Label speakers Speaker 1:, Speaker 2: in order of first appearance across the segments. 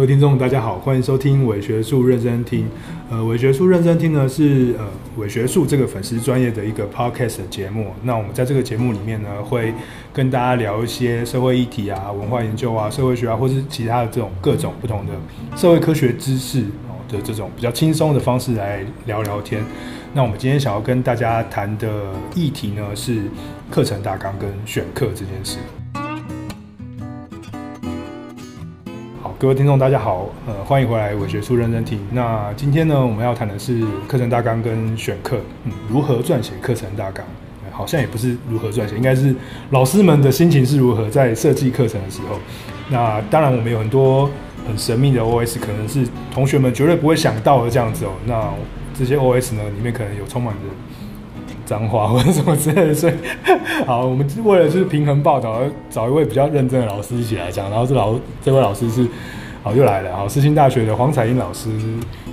Speaker 1: 各位听众，大家好，欢迎收听伪学术认真听。呃，伪学术认真听呢是呃伪学术这个粉丝专业的一个 podcast 节目。那我们在这个节目里面呢，会跟大家聊一些社会议题啊、文化研究啊、社会学啊，或是其他的这种各种不同的社会科学知识哦的这种比较轻松的方式来聊聊天。那我们今天想要跟大家谈的议题呢，是课程大纲跟选课这件事。各位听众，大家好，呃，欢迎回来伪学术认真听。那今天呢，我们要谈的是课程大纲跟选课，嗯，如何撰写课程大纲？好像也不是如何撰写，应该是老师们的心情是如何在设计课程的时候。那当然，我们有很多很神秘的 OS，可能是同学们绝对不会想到的这样子哦。那这些 OS 呢，里面可能有充满着脏话或者什么之类的，所以好，我们为了就是平衡报道，找一位比较认真的老师一起来讲。然后这老这位老师是，好又来了，好，世新大学的黄彩英老师。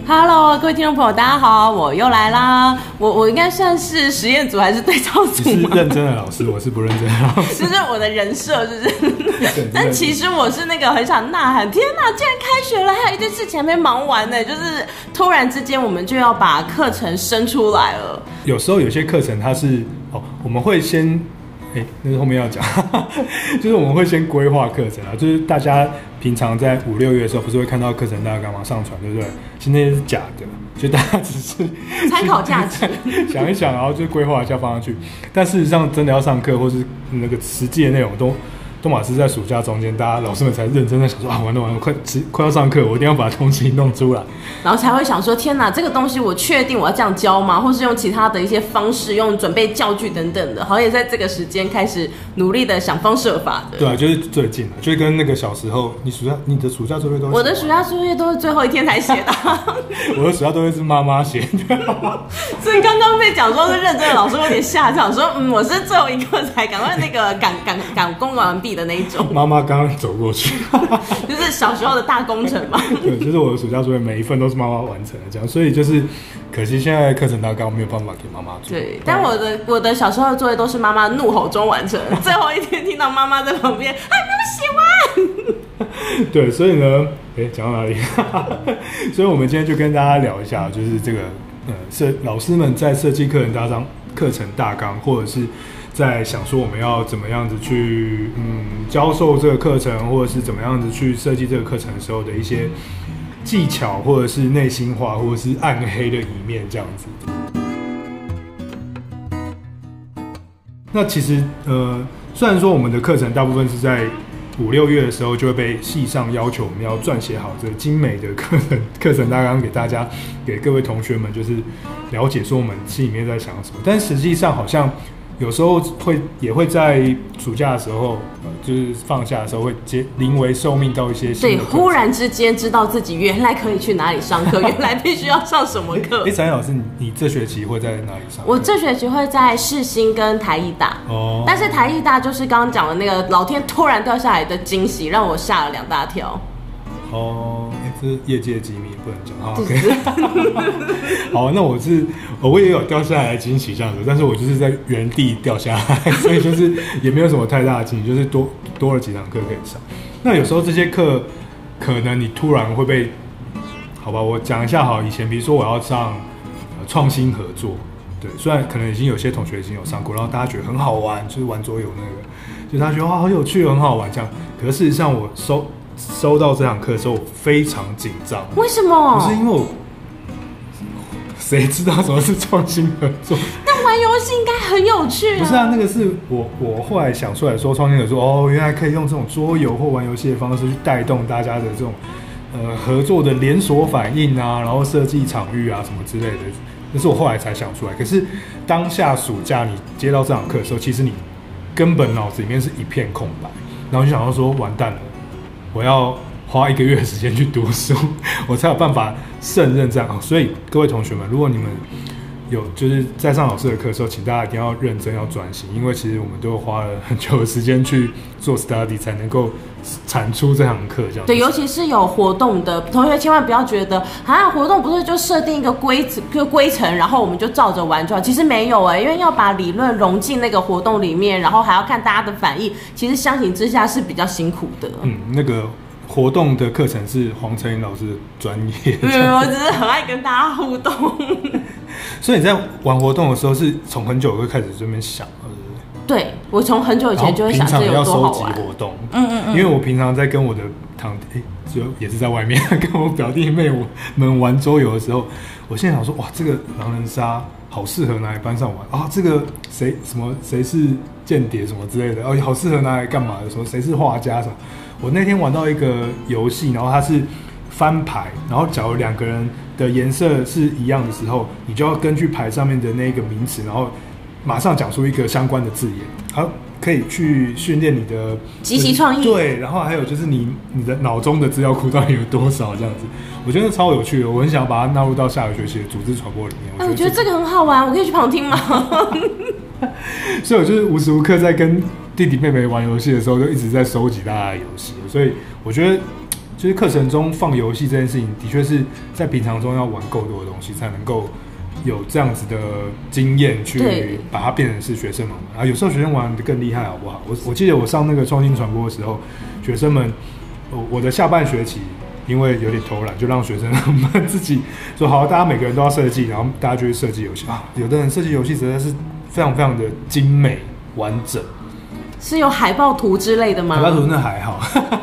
Speaker 2: Hello，各位听众朋友，大家好，我又来啦。我我应该算是实验组还是对照组？
Speaker 1: 你是认真的老师，我是不认真的老师。
Speaker 2: 就是我的人设，是不是。但其实我是那个很想呐喊，天哪，竟然开学了，还有一件事情还没忙完呢，就是突然之间我们就要把课程生出来了。
Speaker 1: 有时候有些课程它是哦，我们会先，哎、欸，那是后面要讲，就是我们会先规划课程啊，就是大家平常在五六月的时候不是会看到课程大纲嘛上传，对不对？其实那些是假的，就大家只是
Speaker 2: 参考价值，
Speaker 1: 想一想，然后就规划一下放上去，但事实上真的要上课或是那个实际的内容都。东马是在暑假中间，大家老师们才认真的想说啊，完了完了，快快要上课，我一定要把东西弄出来，
Speaker 2: 然后才会想说，天哪，这个东西我确定我要这样教吗？或是用其他的一些方式，用准备教具等等的，好像也在这个时间开始努力的想方设法的。
Speaker 1: 对啊，就是最近了，就是跟那个小时候，你暑假你的暑假作业都是，
Speaker 2: 我的暑假作业都是最后一天才写的，
Speaker 1: 我的暑假作业是妈妈写的，
Speaker 2: 所以刚刚被讲说是认真的老师有点吓，想说嗯，我是最后一个才赶快那个赶赶赶工完毕。的那一种，
Speaker 1: 妈妈刚刚走过去，
Speaker 2: 就是小时候的大工程嘛。
Speaker 1: 对，就是我的暑假作业每一份都是妈妈完成的，这样，所以就是可惜现在课程大纲我没有办法给妈妈做。
Speaker 2: 对，但我的我的小时候的作业都是妈妈怒吼中完成，最后一天听到妈妈在旁边还没有写完。
Speaker 1: 对，所以呢，哎、欸，讲到哪里？所以我们今天就跟大家聊一下，就是这个呃，设老师们在设计课程大纲、课程大纲，或者是。在想说我们要怎么样子去嗯教授这个课程，或者是怎么样子去设计这个课程的时候的一些技巧，或者是内心话，或者是暗黑的一面这样子。那其实呃，虽然说我们的课程大部分是在五六月的时候就会被系上要求我们要撰写好这个精美的课程课程大纲给大家，给各位同学们就是了解说我们心里面在想什么，但实际上好像。有时候会也会在暑假的时候，呃，就是放假的时候会接临危受命到一些新的。对，
Speaker 2: 忽然之间知道自己原来可以去哪里上课，原来必须要上什么课。
Speaker 1: 哎，采缨老师，你你这学期会在哪里上？
Speaker 2: 我这学期会在世新跟台艺大。哦。但是台艺大就是刚刚讲的那个老天突然掉下来的惊喜，让我吓了两大跳。
Speaker 1: 哦，这是业界机密，不能讲啊。OK，好，那我是我也有掉下来的惊喜这样子，但是我就是在原地掉下来，所以就是也没有什么太大的惊喜，就是多多了几堂课可以上。那有时候这些课可能你突然会被，好吧，我讲一下好，以前比如说我要上创新合作，对，虽然可能已经有些同学已经有上过，然后大家觉得很好玩，就是玩桌游那个，就大家觉得哇好有趣，很好玩这样。可是事实上我收。收到这堂课的时候，我非常紧张。
Speaker 2: 为什么？
Speaker 1: 不是因为我，谁知道什么是创新合作？
Speaker 2: 但玩游戏应该很有趣啊。
Speaker 1: 不是啊，那个是我我后来想出来说创新合作哦，原来可以用这种桌游或玩游戏的方式去带动大家的这种呃合作的连锁反应啊，然后设计场域啊什么之类的。那是我后来才想出来。可是当下暑假你接到这堂课的时候，其实你根本脑子里面是一片空白，然后就想到说完蛋了。我要花一个月的时间去读书，我才有办法胜任这样。所以各位同学们，如果你们有就是在上老师的课的时候，请大家一定要认真，要专心，因为其实我们都花了很久的时间去做 study，才能够产出这堂课。这样
Speaker 2: 对，尤其是有活动的同学，千万不要觉得啊，活动不是就设定一个规则、就规程，然后我们就照着玩就好。其实没有哎、欸，因为要把理论融进那个活动里面，然后还要看大家的反应，其实相形之下是比较辛苦的。
Speaker 1: 嗯，那个活动的课程是黄丞琳老师的专业。
Speaker 2: 对，我只是很爱跟大家互动。
Speaker 1: 所以你在玩活动的时候，是从很久就开始这边想，
Speaker 2: 对，我从很久以前就会想，
Speaker 1: 要收集活动，
Speaker 2: 嗯嗯嗯，
Speaker 1: 因为我平常在跟我的堂，弟，就也是在外面 跟我表弟妹我们玩桌游的时候，我现在想说，哇，这个狼人杀好适合拿来班上玩啊，这个谁什么谁是间谍什么之类的，哦，好适合拿来干嘛的时候，谁是画家什么。我那天玩到一个游戏，然后它是翻牌，然后假如两个人的颜色是一样的时候，你就要根据牌上面的那个名词，然后马上讲出一个相关的字眼，好，可以去训练你的
Speaker 2: 即席创意。
Speaker 1: 对，然后还有就是你你的脑中的资料库到底有多少这样子，我觉得超有趣的，我很想要把它纳入到下个学期的组织传播里面。
Speaker 2: 哎，我觉得这个很好玩，我可以去旁听吗？
Speaker 1: 所以我就是无时无刻在跟弟弟妹妹玩游戏的时候，就一直在收集大家的游戏，所以我觉得。就是课程中放游戏这件事情，的确是在平常中要玩够多的东西，才能够有这样子的经验去把它变成是学生们啊。有时候学生玩的更厉害，好不好？我我记得我上那个创新传播的时候，学生们，我我的下半学期因为有点偷懒，就让学生们自己说好，大家每个人都要设计，然后大家就去设计游戏啊。有的人设计游戏实在是非常非常的精美完整，
Speaker 2: 是有海报图之类的吗？
Speaker 1: 海报图那还好。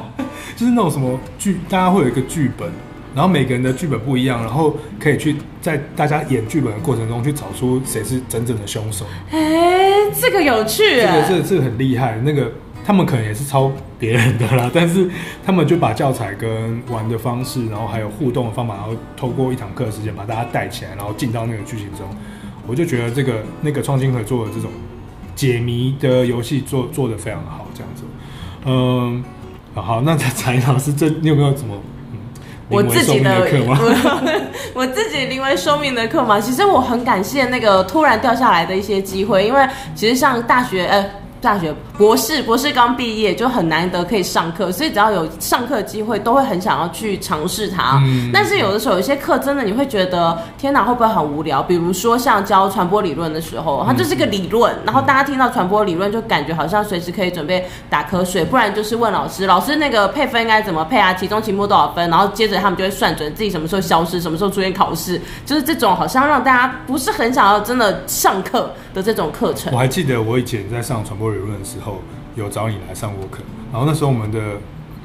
Speaker 1: 就是那种什么剧，大家会有一个剧本，然后每个人的剧本不一样，然后可以去在大家演剧本的过程中去找出谁是真正的凶手。
Speaker 2: 哎、欸，这个有趣，这个
Speaker 1: 这个这个很厉害。那个他们可能也是抄别人的啦，但是他们就把教材跟玩的方式，然后还有互动的方法，然后透过一堂课的时间把大家带起来，然后进到那个剧情中。我就觉得这个那个创新合作的这种解谜的游戏做做的非常好，这样子，嗯。好，那才老师，这你有没有什么？嗯、
Speaker 2: 我自己的
Speaker 1: 课吗？
Speaker 2: 我，我自己临危受命的课嘛，其实我很感谢那个突然掉下来的一些机会，因为其实像大学，呃。大学博士，博士刚毕业就很难得可以上课，所以只要有上课机会，都会很想要去尝试它。嗯。但是有的时候，有些课真的你会觉得，天哪，会不会很无聊？比如说像教传播理论的时候，它就是个理论，然后大家听到传播理论就感觉好像随时可以准备打瞌睡，不然就是问老师，老师那个配分应该怎么配啊？期中、期末多少分？然后接着他们就会算准自己什么时候消失，什么时候出现考试，就是这种好像让大家不是很想要真的上课的这种课程。
Speaker 1: 我还记得我以前在上传播理论的时候，有找你来上过课，然后那时候我们的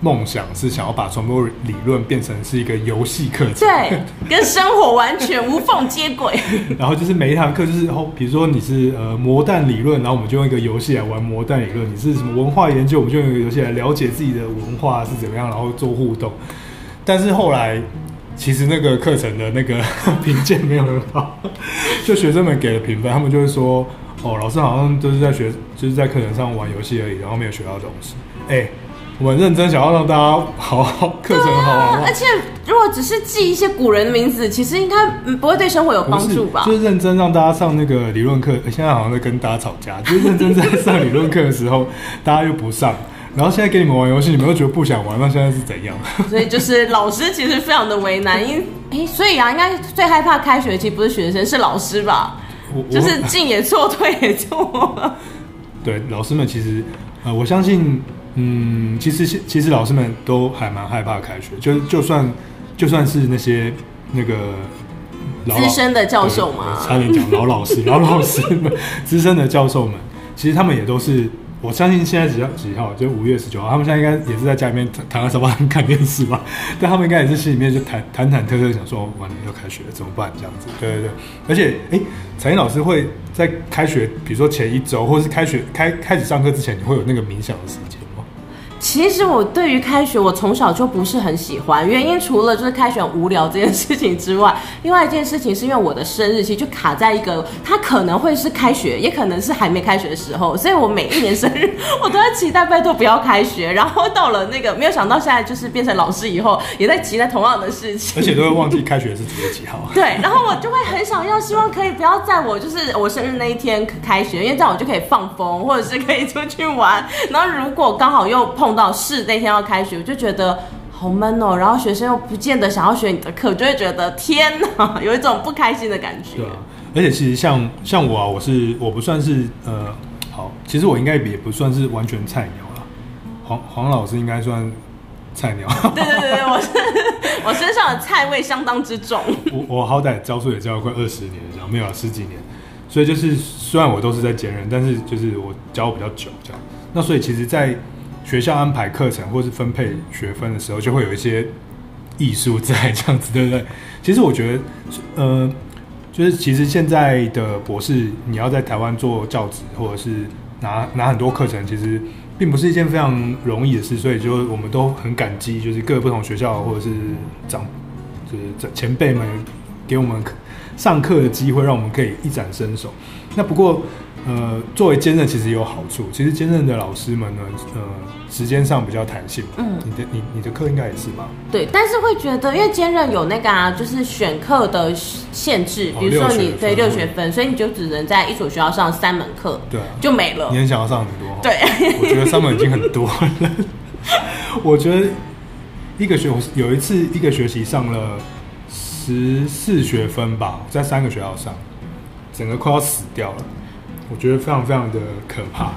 Speaker 1: 梦想是想要把传播理论变成是一个游戏课程，
Speaker 2: 对，跟生活完全无缝接轨。
Speaker 1: 然后就是每一堂课就是哦，比如说你是呃魔弹理论，然后我们就用一个游戏来玩魔弹理论；你是什么文化研究，我们就用一个游戏来了解自己的文化是怎么样，然后做互动。但是后来其实那个课程的那个 评鉴没有很好，就学生们给的评分，他们就会说。哦，老师好像就是在学，就是在课程上玩游戏而已，然后没有学到东西。哎、欸，我很认真想要让大家好好课程好。
Speaker 2: 而且如果只是记一些古人的名字，其实应该不会对生活有帮助吧？
Speaker 1: 就是认真让大家上那个理论课，现在好像在跟大家吵架。就是认真在 上理论课的时候，大家又不上，然后现在给你们玩游戏，你们又觉得不想玩，那现在是怎样？
Speaker 2: 所以就是老师其实非常的为难，因哎、欸，所以啊，应该最害怕开学期不是学生，是老师吧？就是进也错，退也错。
Speaker 1: 对，老师们其实，呃，我相信，嗯，其实其实老师们都还蛮害怕开学，就就算就算是那些那个
Speaker 2: 资深的教授嘛，
Speaker 1: 差点讲老老师，老老师们，资深的教授们，其实他们也都是。我相信现在几号几号？就五月十九号，他们现在应该也是在家里面躺在沙发上看电视吧？但他们应该也是心里面就忐忐忐忑忑，想说完了要开学了怎么办？这样子，对对对。而且，哎，彩英老师会在开学，比如说前一周，或是开学开开始上课之前，你会有那个冥想的时间。
Speaker 2: 其实我对于开学，我从小就不是很喜欢。原因除了就是开学无聊这件事情之外，另外一件事情是因为我的生日期就卡在一个，它可能会是开学，也可能是还没开学的时候，所以我每一年生日我都在期待，拜托不要开学。然后到了那个没有想到现在就是变成老师以后，也在期待同样的事情，
Speaker 1: 而且都会忘记开学是几月几号。
Speaker 2: 对，然后我就会很想要，希望可以不要在我就是我生日那一天开学，因为这样我就可以放风，或者是可以出去玩。然后如果刚好又碰。碰到是那天要开学，我就觉得好闷哦。然后学生又不见得想要学你的课，就会觉得天哪，有一种不开心的感觉。
Speaker 1: 对啊，而且其实像像我啊，我是我不算是呃好，其实我应该也不算是完全菜鸟了。黄黄老师应该算菜鸟。
Speaker 2: 对对对对，我是 我身上的菜味相当之重。
Speaker 1: 我我好歹教书也教了快二十年这样，没有啊，十几年。所以就是虽然我都是在兼任，但是就是我教比较久这样。那所以其实，在学校安排课程或是分配学分的时候，就会有一些艺术在这样子，对不对？其实我觉得，呃，就是其实现在的博士，你要在台湾做教职，或者是拿拿很多课程，其实并不是一件非常容易的事。所以就我们都很感激，就是各个不同学校或者是长，就是前辈们给我们上课的机会，让我们可以一展身手。那不过。呃，作为兼任其实有好处。其实兼任的老师们呢，呃，时间上比较弹性。嗯，你的你你的课应该也是吧？
Speaker 2: 对，但是会觉得，因为兼任有那个啊，就是选课的限制，比如说你对六学分，所以你就只能在一所学校上三门课，对，就没了。
Speaker 1: 你很想要上很多？
Speaker 2: 对，
Speaker 1: 我觉得三门已经很多了。我觉得一个学有一次一个学期上了十四学分吧，在三个学校上，整个快要死掉了。我觉得非常非常的可怕。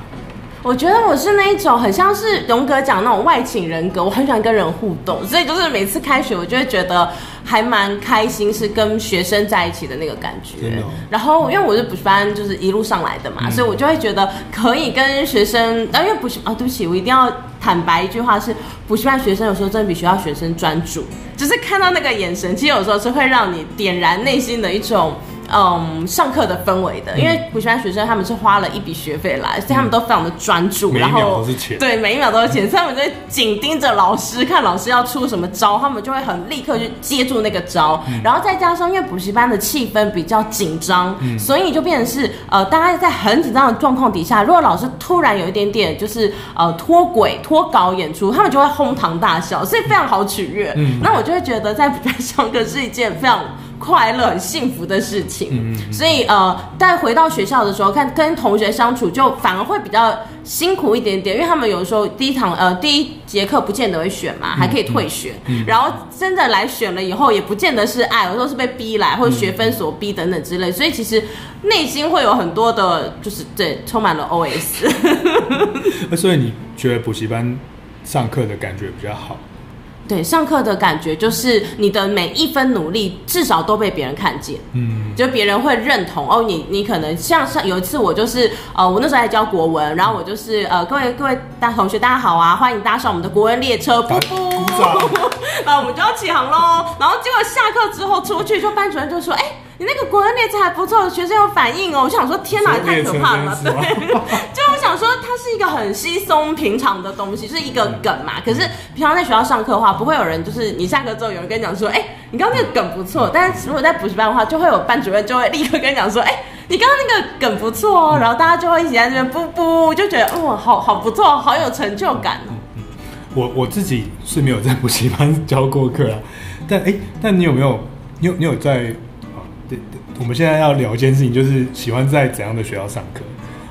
Speaker 2: 我觉得我是那一种很像是荣格讲那种外倾人格，我很喜欢跟人互动，所以就是每次开学，我就会觉得还蛮开心，是跟学生在一起的那个感觉。哦、然后因为我是补习班，就是一路上来的嘛，嗯、所以我就会觉得可以跟学生，啊，因为补习啊，对不起，我一定要坦白一句话是，补习班学生有时候真的比学校学生专注，就是看到那个眼神，其实有时候是会让你点燃内心的一种。嗯，上课的氛围的，因为补习班学生他们是花了一笔学费来，所以他们都非常的专注，然后对每一秒都是钱，所以他们就会紧盯着老师，看老师要出什么招，他们就会很立刻去接住那个招，然后再加上因为补习班的气氛比较紧张，所以就变成是呃，大家在很紧张的状况底下，如果老师突然有一点点就是呃脱轨脱稿演出，他们就会哄堂大笑，所以非常好取悦。嗯，那我就会觉得在补习班上课是一件非常。快乐、很幸福的事情，嗯、所以呃，在回到学校的时候，看跟同学相处，就反而会比较辛苦一点点，因为他们有时候第一堂呃第一节课不见得会选嘛，还可以退学，然后真的来选了以后，也不见得是爱，有时候是被逼来，或者学分所逼等等之类，所以其实内心会有很多的，就是对，充满了 OS。
Speaker 1: 那所以你觉得补习班上课的感觉比较好？
Speaker 2: 对，上课的感觉就是你的每一分努力至少都被别人看见，嗯，就别人会认同哦。你你可能像上有一次我就是呃，我那时候还教国文，然后我就是呃，各位各位大同学大家好啊，欢迎搭上我们的国文列车，噗噗，然后我们就要起航喽。然后结果下课之后出去，就班主任就说，哎。你那个国文列车还不错，学生有反应哦。我想说，天哪，太可怕了。对，就我想说，它是一个很稀松平常的东西，是一个梗嘛。可是平常在学校上课的话，不会有人就是你下课之后有人跟你讲说，哎，你刚刚那个梗不错。但是如果在补习班的话，就会有班主任就会立刻跟你讲说，哎，你刚刚那个梗不错哦。然后大家就会一起在这边噗噗，就觉得哦，好好不错，好有成就感哦。
Speaker 1: 我我自己是没有在补习班教过课啊，但哎，但你有没有？你有你有在？我们现在要聊一件事情，就是喜欢在怎样的学校上课？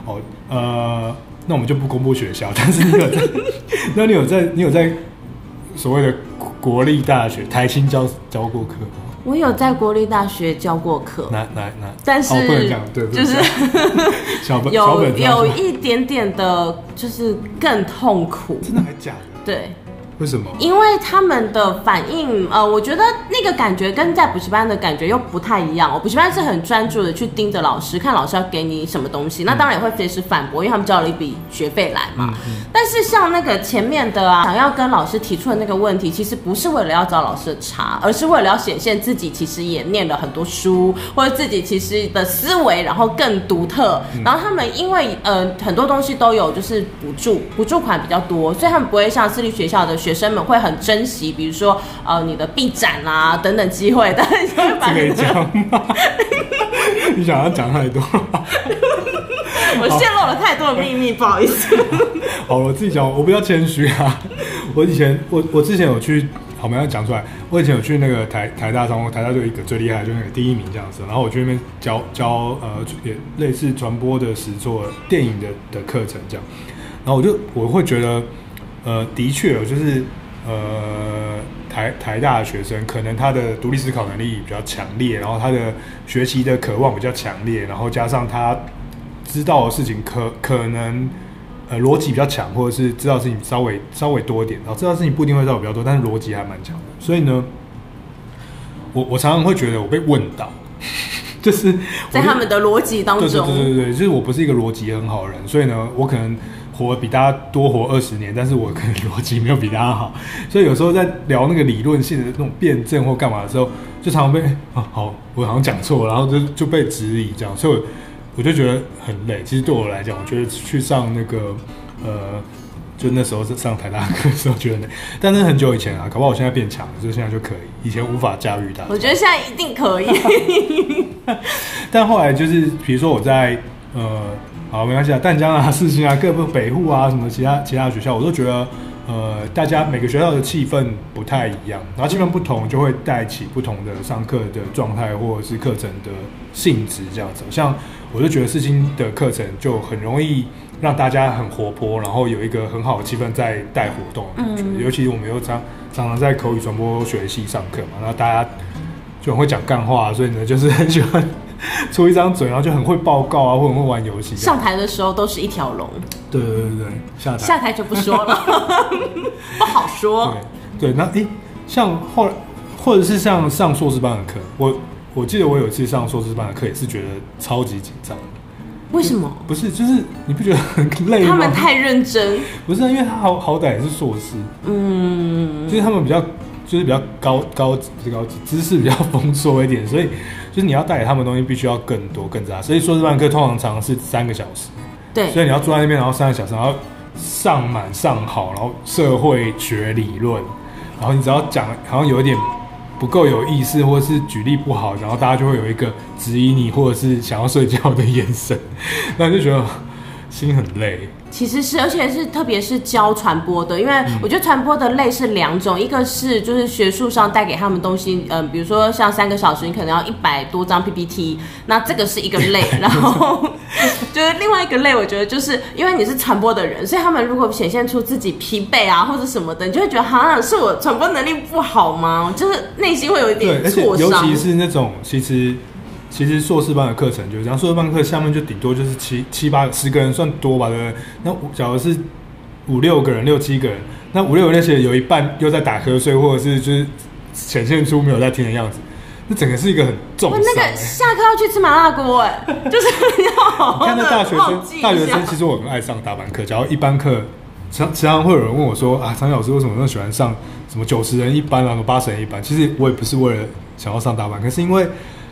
Speaker 1: 哦，呃，那我们就不公布学校，但是你有在，那你有在，你有在所谓的国立大学台新教教过课吗？
Speaker 2: 我有在国立大学教过课，
Speaker 1: 那那那，
Speaker 2: 但是、
Speaker 1: 哦、不能讲，对，就是 小本
Speaker 2: 有小本有一点点的，就是更痛苦，
Speaker 1: 真的还假的？
Speaker 2: 对。
Speaker 1: 为什么？
Speaker 2: 因为他们的反应，呃，我觉得那个感觉跟在补习班的感觉又不太一样。哦，补习班是很专注的去盯着老师，看老师要给你什么东西，那当然也会随时反驳，因为他们交了一笔学费来嘛。嗯嗯、但是像那个前面的啊，想要跟老师提出的那个问题，其实不是为了要找老师的茬，而是为了要显现自己其实也念了很多书，或者自己其实的思维然后更独特。嗯、然后他们因为呃很多东西都有就是补助，补助款比较多，所以他们不会像私立学校的学。学生们会很珍惜，比如说呃你的毕展啊等等机会，但是可以讲吗？
Speaker 1: 你想要讲太多，
Speaker 2: 我泄露了太多的秘密，不好意思。
Speaker 1: 好，我自己讲，我比较谦虚啊。我以前我我之前有去，好，我们要讲出来。我以前有去那个台台大上，台大就一个最厉害，就那个第一名这样子。然后我去那边教教呃也类似传播的实作电影的的课程这样。然后我就我会觉得。呃，的确，就是呃，台台大的学生可能他的独立思考能力比较强烈，然后他的学习的渴望比较强烈，然后加上他知道的事情可可能呃逻辑比较强，或者是知道事情稍微稍微多一点，然后知道事情不一定会知道比较多，但是逻辑还蛮强的。所以呢，我我常常会觉得我被问到，就是
Speaker 2: 在他们的逻辑当中，
Speaker 1: 对对对对对，就是我不是一个逻辑很好的人，所以呢，我可能。活比大家多活二十年，但是我可能逻辑没有比大家好，所以有时候在聊那个理论性的那种辩证或干嘛的时候，就常常被啊好，我好像讲错，然后就就被质疑这样，所以我，我就觉得很累。其实对我来讲，我觉得去上那个呃，就那时候是上台大课的时候觉得累，但是很久以前啊，搞不好我现在变强了，就现在就可以，以前无法驾驭它。
Speaker 2: 我觉得现在一定可以，
Speaker 1: 但后来就是比如说我在呃。好，没关系啊，淡江啊、四新啊、各部北户啊，什么其他其他学校，我都觉得，呃，大家每个学校的气氛不太一样，然后气氛不同，就会带起不同的上课的状态或者是课程的性质这样子。像我就觉得四新的课程就很容易让大家很活泼，然后有一个很好的气氛在带活动的感觉。嗯、尤其我们又常常常在口语传播学系上课嘛，然后大家就很会讲干话，所以呢，就是很喜欢。出一张嘴，然后就很会报告啊，或很会玩游戏。
Speaker 2: 上台的时候都是一条龙。
Speaker 1: 对对对对，下台
Speaker 2: 下台就不说了，不好说。
Speaker 1: 对对，那诶，像后来，或者是像上硕士班的课，我我记得我有一次上硕士班的课，也是觉得超级紧张。
Speaker 2: 为什么？
Speaker 1: 不是，就是你不觉得很累吗？
Speaker 2: 他们太认真。
Speaker 1: 不是，因为他好好歹也是硕士，嗯，就是他们比较就是比较高高不是高级，知识比较丰硕一点，所以。就是你要带给他们的东西必须要更多更杂，所以硕士班课通常长是三个小时，
Speaker 2: 对，
Speaker 1: 所以你要坐在那边，然后三个小时，然后上满上好，然后社会学理论，然后你只要讲好像有一点不够有意思，或者是举例不好，然后大家就会有一个质疑你，或者是想要睡觉的眼神，那你就觉得心很累。
Speaker 2: 其实是，而且是特别是教传播的，因为我觉得传播的类是两种，一个是就是学术上带给他们东西，嗯、呃，比如说像三个小时，你可能要一百多张 PPT，那这个是一个类，然后 就是另外一个类，我觉得就是因为你是传播的人，所以他们如果显现出自己疲惫啊或者什么的，你就会觉得好像是我传播能力不好吗？就是内心会有一点挫伤，
Speaker 1: 尤其是那种其实。其实硕士班的课程就是这样，硕士班课下面就顶多就是七七八十个人算多吧，对不对？那假如是五六个人、六七个人，那五六个人那些有一半又在打瞌睡，或者是就是显现出没有在听的样子，那整个是一个很重。那
Speaker 2: 个下课要去吃麻辣锅，哎，就是要好好。
Speaker 1: 你看那大学生，大学生其实我很爱上大班课。假如一班课，常常会有人问我说啊，张老师为什么那么喜欢上什么九十人一班啊，什么八十人一班？其实我也不是为了想要上大班，可是因为。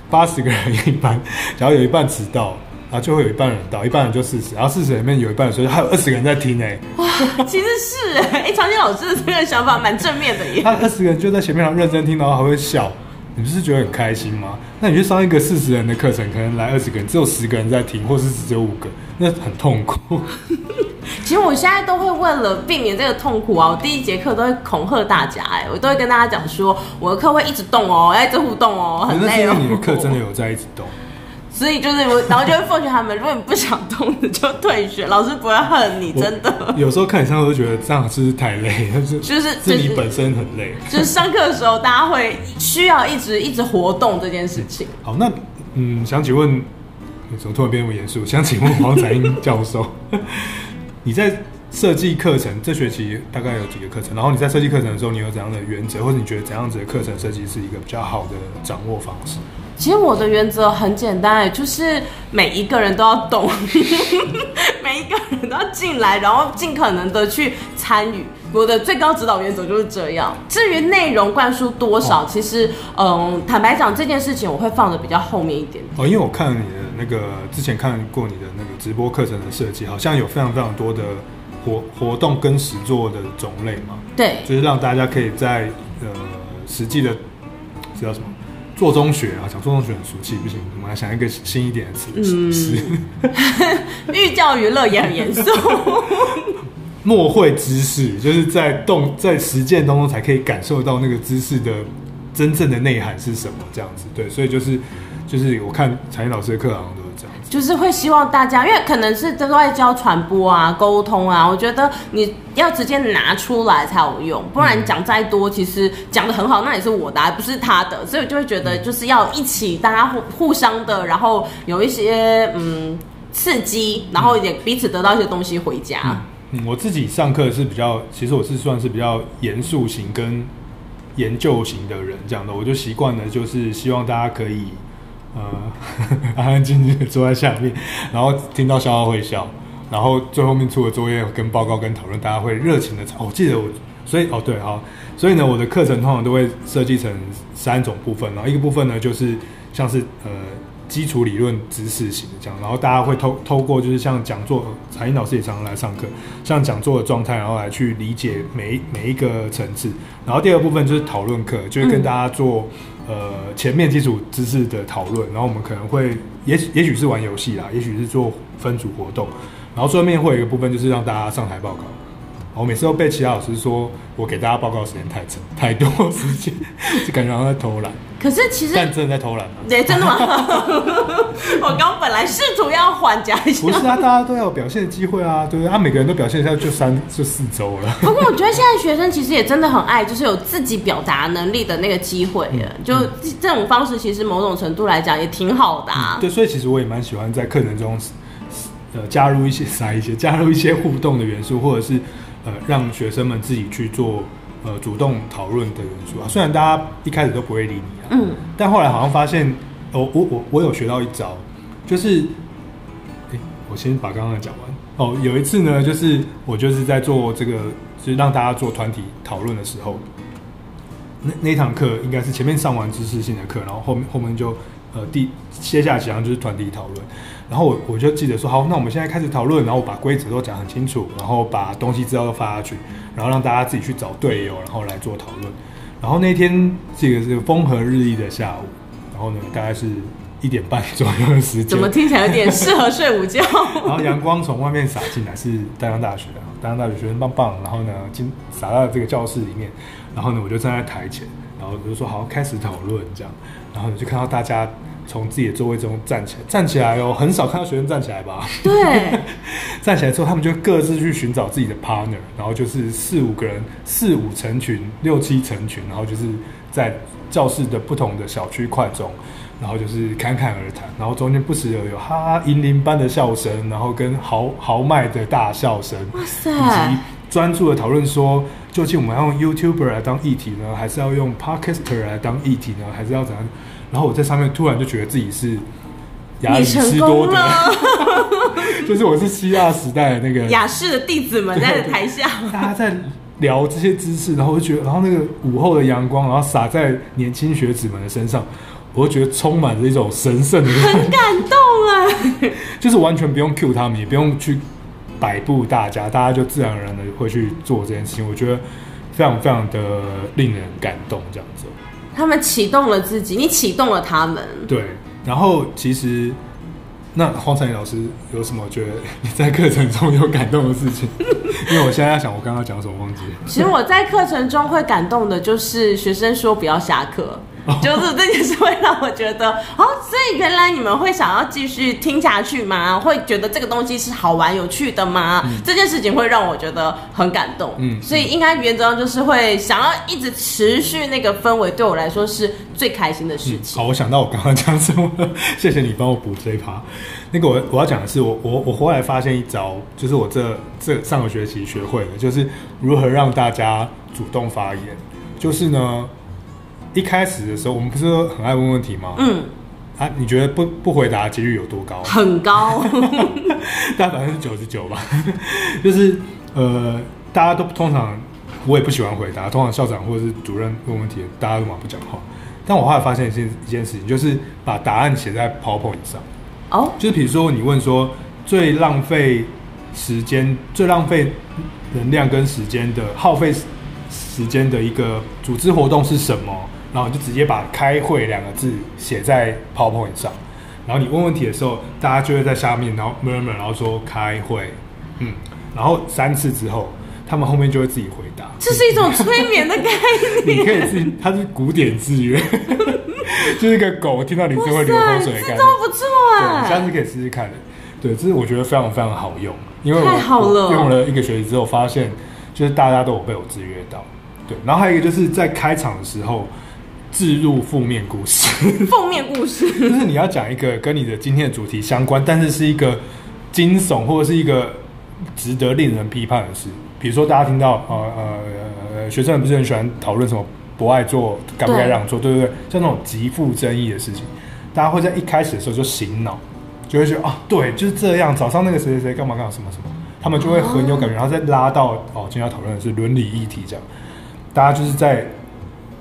Speaker 1: 八十个人一班，然后有一半迟到，然后就会有一半人到，一半人就四十，然后四十里面有一半人，所以还有二十个人在听呢。
Speaker 2: 哇，其实是哎，哎，长青老师的这个想法蛮正面的耶。
Speaker 1: 他二十个人就在前面上认真听，然后还会笑，你不是觉得很开心吗？那你去上一个四十人的课程，可能来二十个人，只有十个人在听，或是只有五个，那很痛苦。
Speaker 2: 其实我现在都会为了避免这个痛苦啊，我第一节课都会恐吓大家，哎，我都会跟大家讲说，我的课会一直动哦，要一直互动哦，很累哦。
Speaker 1: 因为你的课真的有在一直动，
Speaker 2: 所以就是我，然后就会奉劝他们，如果你不想动的就退学，老师不会恨你，真的。
Speaker 1: 有时候看你上课都觉得这样是不是太累，但 是
Speaker 2: 就是
Speaker 1: 自己本身很累。
Speaker 2: 就是上课的时候，大家会需要一直一直活动这件事情。
Speaker 1: 好，那嗯，想请问，怎么突然变那么严肃？想请问黄彩英教授。你在设计课程这学期大概有几个课程？然后你在设计课程的时候，你有怎样的原则，或者你觉得怎样子的课程设计是一个比较好的掌握方式？
Speaker 2: 其实我的原则很简单，就是每一个人都要懂，每一个人都要进来，然后尽可能的去参与。我的最高指导原则就是这样。至于内容灌输多少，哦、其实嗯，坦白讲这件事情我会放的比较后面一点点。
Speaker 1: 哦，因为我看你的那个之前看过你的那个直播课程的设计，好像有非常非常多的活活动跟实作的种类嘛。
Speaker 2: 对，
Speaker 1: 就是让大家可以在呃实际的这叫什么？做中学啊，讲做中学很俗气，不行，我们来想一个新一点的词。嗯，是。
Speaker 2: 寓教于乐也很严肃。
Speaker 1: 默会知识，就是在动在实践当中才可以感受到那个知识的真正的内涵是什么，这样子。对，所以就是就是我看采英老师的课堂。
Speaker 2: 就是会希望大家，因为可能是这个外交传播啊、沟通啊，我觉得你要直接拿出来才有用，不然讲再多，其实讲的很好，那也是我的，还不是他的，所以我就会觉得就是要一起，大家互互相的，然后有一些嗯。刺激，然后也彼此得到一些东西回家。
Speaker 1: 嗯，嗯，我自己上课是比较，其实我是算是比较严肃型跟研究型的人，这样的，我就习惯了，就是希望大家可以呃 安安静静的坐在下面，然后听到笑话会笑，然后最后面出的作业跟报告跟讨论，大家会热情的吵。我记得我，所以哦对好，所以呢，我的课程通常都会设计成三种部分，然后一个部分呢就是像是呃。基础理论知识型的这样，然后大家会透透过就是像讲座，彩英老师也常常来上课，像讲座的状态，然后来去理解每一每一个层次。然后第二部分就是讨论课，就是跟大家做、嗯、呃前面基础知识的讨论，然后我们可能会也也许是玩游戏啦，也许是做分组活动，然后最后面会有一个部分就是让大家上台报告。我每次都被其他老师说我给大家报告时间太长 太多时间，就感觉好像在偷懒。
Speaker 2: 可是其实
Speaker 1: 但真的在偷懒
Speaker 2: 吗对，真的吗？我刚本来试图要缓颊一下。
Speaker 1: 不是啊，大家都要有表现的机会啊，对不对？他、啊、每个人都表现一下，就三就四周了。
Speaker 2: 不过我觉得现在学生其实也真的很爱，就是有自己表达能力的那个机会、嗯、就这种方式，其实某种程度来讲也挺好的、啊嗯。对，
Speaker 1: 所以其实我也蛮喜欢在课程中，呃，加入一些塞一些，加入一些互动的元素，或者是呃，让学生们自己去做。呃，主动讨论的元素啊，虽然大家一开始都不会理你啊，嗯，但后来好像发现，哦，我我我有学到一招，就是，欸，我先把刚刚的讲完。哦，有一次呢，就是我就是在做这个，就是让大家做团体讨论的时候，那那堂课应该是前面上完知识性的课，然后后面后面就。呃，第接下来几项就是团体讨论，然后我我就记得说，好，那我们现在开始讨论，然后我把规则都讲很清楚，然后把东西资料都发下去，然后让大家自己去找队友，然后来做讨论。然后那天这个是风和日丽的下午，然后呢，大概是一点半左右的时间，
Speaker 2: 怎么听起来有点适合睡午觉？
Speaker 1: 然后阳光从外面洒进来，是丹江大学的，淡江大学学生棒棒，然后呢，进洒到这个教室里面，然后呢，我就站在台前。然后就说好，开始讨论这样，然后你就看到大家从自己的座位中站起来，站起来哦，很少看到学生站起来吧？
Speaker 2: 对，
Speaker 1: 站起来之后，他们就各自去寻找自己的 partner，然后就是四五个人，四五成群，六七成群，然后就是在教室的不同的小区块中，然后就是侃侃而谈，然后中间不时有有哈哈银铃般的笑声，然后跟豪豪迈的大笑声，哇塞，以及专注的讨论说。究竟我们要用 YouTuber 来当议题呢，还是要用 Podcaster 来当议题呢，还是要怎样？然后我在上面突然就觉得自己是亚里士多德，就是我是希腊时代的那个
Speaker 2: 亚士的弟子们在台下，
Speaker 1: 大家在聊这些知识，然后我就觉得，然后那个午后的阳光，然后洒在年轻学子们的身上，我就觉得充满着一种神圣的，
Speaker 2: 很感动啊！
Speaker 1: 就是完全不用 cue 他们，也不用去。摆布大家，大家就自然而然的会去做这件事情。我觉得非常非常的令人感动，这样子。
Speaker 2: 他们启动了自己，你启动了他们。
Speaker 1: 对，然后其实那黄采妮老师有什么觉得你在课程中有感动的事情？因为我现在在想，我刚刚讲什么忘记了。
Speaker 2: 其实我在课程中会感动的，就是学生说不要下课。就是这件事会让我觉得，哦，所以原来你们会想要继续听下去吗？会觉得这个东西是好玩有趣的吗？嗯、这件事情会让我觉得很感动。嗯，所以应该原则上就是会想要一直持续那个氛围，对我来说是最开心的事情。
Speaker 1: 嗯、好，我想到我刚刚讲什么了，谢谢你帮我补这一趴。那个我我要讲的是，我我我后来发现一招，就是我这这上个学期学会的，就是如何让大家主动发言。就是呢。一开始的时候，我们不是很爱问问题吗？嗯，啊，你觉得不不回答几率有多高？
Speaker 2: 很高，
Speaker 1: 大概百分之九十九吧。就是呃，大家都通常我也不喜欢回答，通常校长或者是主任问问题，大家都嘛不讲话。但我后来发现一件一件事情，就是把答案写在 PowerPoint 上。哦，就是比如说你问说最浪费时间、最浪费能量跟时间的耗费时间的一个组织活动是什么？然后你就直接把“开会”两个字写在 PowerPoint 上，然后你问问题的时候，大家就会在下面，然后 murmur，然后说“开会”，嗯，然后三次之后，他们后面就会自己回答。
Speaker 2: 这是一种催眠的概念。
Speaker 1: 你可以自己，它是古典制约，就是一个狗听到你就会流口水的概念。这都
Speaker 2: 不错啊！
Speaker 1: 对，下次可以试试看的。对，这是我觉得非常非常好用，因为我
Speaker 2: 太好了，
Speaker 1: 用了一个学期之后，发现就是大家都有被我制约到。对，然后还有一个就是在开场的时候。置入负面故事，
Speaker 2: 负面故事
Speaker 1: 就是你要讲一个跟你的今天的主题相关，但是是一个惊悚或者是一个值得令人批判的事。比如说，大家听到呃呃呃，学生们不是很喜欢讨论什么不爱做该不该让做，对不对，对？像那种极富争议的事情，大家会在一开始的时候就醒脑，就会觉得啊，对，就是这样。早上那个谁谁谁干嘛干嘛什么什么，他们就会很有感觉，然后再拉到哦，今天要讨论的是伦理议题，这样，大家就是在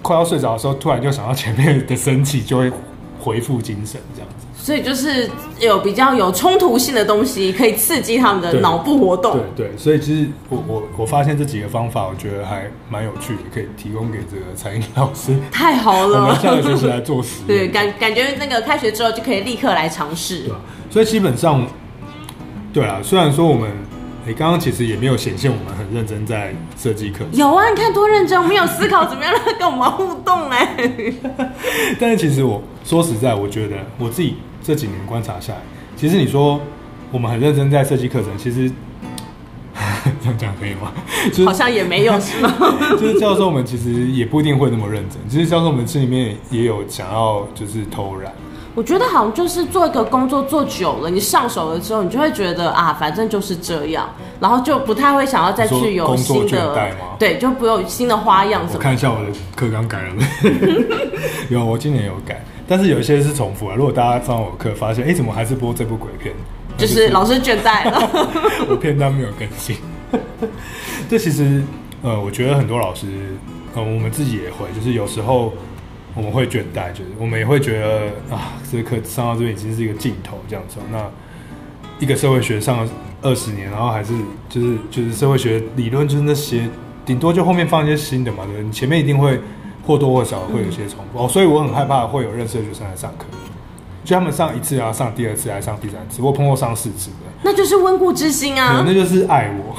Speaker 1: 快要睡着的时候，突然就想到前面的生气，就会恢复精神，这样子。
Speaker 2: 所以就是有比较有冲突性的东西，可以刺激他们的脑部活动。
Speaker 1: 对对，所以其实我我我发现这几个方法，我觉得还蛮有趣的，可以提供给这个彩英老师。
Speaker 2: 太好了，
Speaker 1: 我们下个学期来做实 验。
Speaker 2: 对，感感觉那个开学之后就可以立刻来尝试。
Speaker 1: 对，所以基本上，对啊，虽然说我们你刚刚其实也没有显现我们很认真在设计课。
Speaker 2: 有啊，你看多认真，我们有思考怎么样让他跟我们互动哎。
Speaker 1: 但是其实我说实在，我觉得我自己。这几年观察下来，其实你说我们很认真在设计课程，其实这样讲可以吗？
Speaker 2: 就是、好像也没有，是吗？
Speaker 1: 就是教授们其实也不一定会那么认真，其实教授们心里面也有想要就是偷懒。
Speaker 2: 我觉得好像就是做一个工作做久了，你上手了之后，你就会觉得啊，反正就是这样，然后就不太会想要再去有新的，对，就不有新的花样什么。
Speaker 1: 我看一下我的课纲改了没？有，我今年有改。但是有一些是重复啊。如果大家上我课发现，哎、欸，怎么还是播这部鬼片？
Speaker 2: 就是、就是老师倦怠了，
Speaker 1: 我片单没有更新。这其实，呃，我觉得很多老师，呃，我们自己也会，就是有时候我们会倦怠，就是我们也会觉得啊，这个课上到这边已经是一个尽头这样子。那一个社会学上了二十年，然后还是就是就是社会学理论就是那些，顶多就后面放一些新的嘛，对，你前面一定会。或多或少会有些重复、哦，所以我很害怕会有认识的学生来上课，就他们上一次啊，上第二次，还上第三次，我碰过上四次的，
Speaker 2: 那就是温故知新啊，
Speaker 1: 那就是爱我，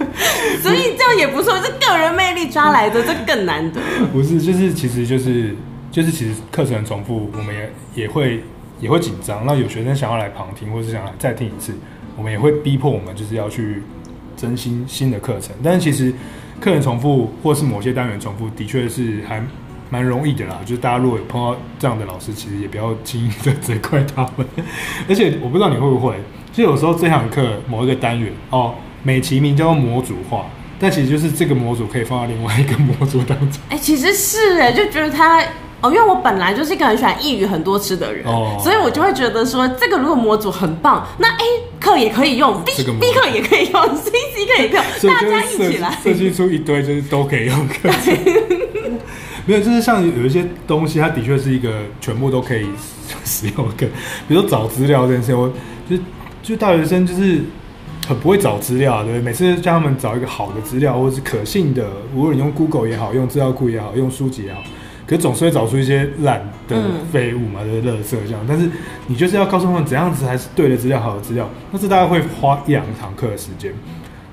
Speaker 2: 所以这样也不错，这个人魅力抓来的，这更难得。
Speaker 1: 不是，就是其实就是就是其实课程重复，我们也也会也会紧张。那有学生想要来旁听，或是想要来再听一次，我们也会逼迫我们就是要去更新新的课程，但是其实。课程重复，或是某些单元重复，的确是还蛮容易的啦。就是大家如果有碰到这样的老师，其实也不要轻易的责怪他们。而且我不知道你会不会，就有时候这堂课某一个单元哦，美其名叫做模组化，但其实就是这个模组可以放到另外一个模组当中。
Speaker 2: 哎、欸，其实是哎，就觉得他。哦，因为我本来就是一个很喜欢一语很多吃的人，哦，所以我就会觉得说，这个如果模组很棒，那 A 课也可以用，B B 课也可以用，C C 课也可以用，大家一起来
Speaker 1: 设计出一堆就是都可以用课程。没有，就是像有一些东西，它的确是一个全部都可以 使用的，比如说找资料这件事，我就就大学生就是很不会找资料，对不对？每次叫他们找一个好的资料，或者是可信的，无论你用 Google 也好，用资料库也好，用书籍也好。可是总是会找出一些烂的废物嘛，就是垃圾这样。但是你就是要告诉他们怎样子才是对的资料，好的资料。那这大概会花一两堂课的时间。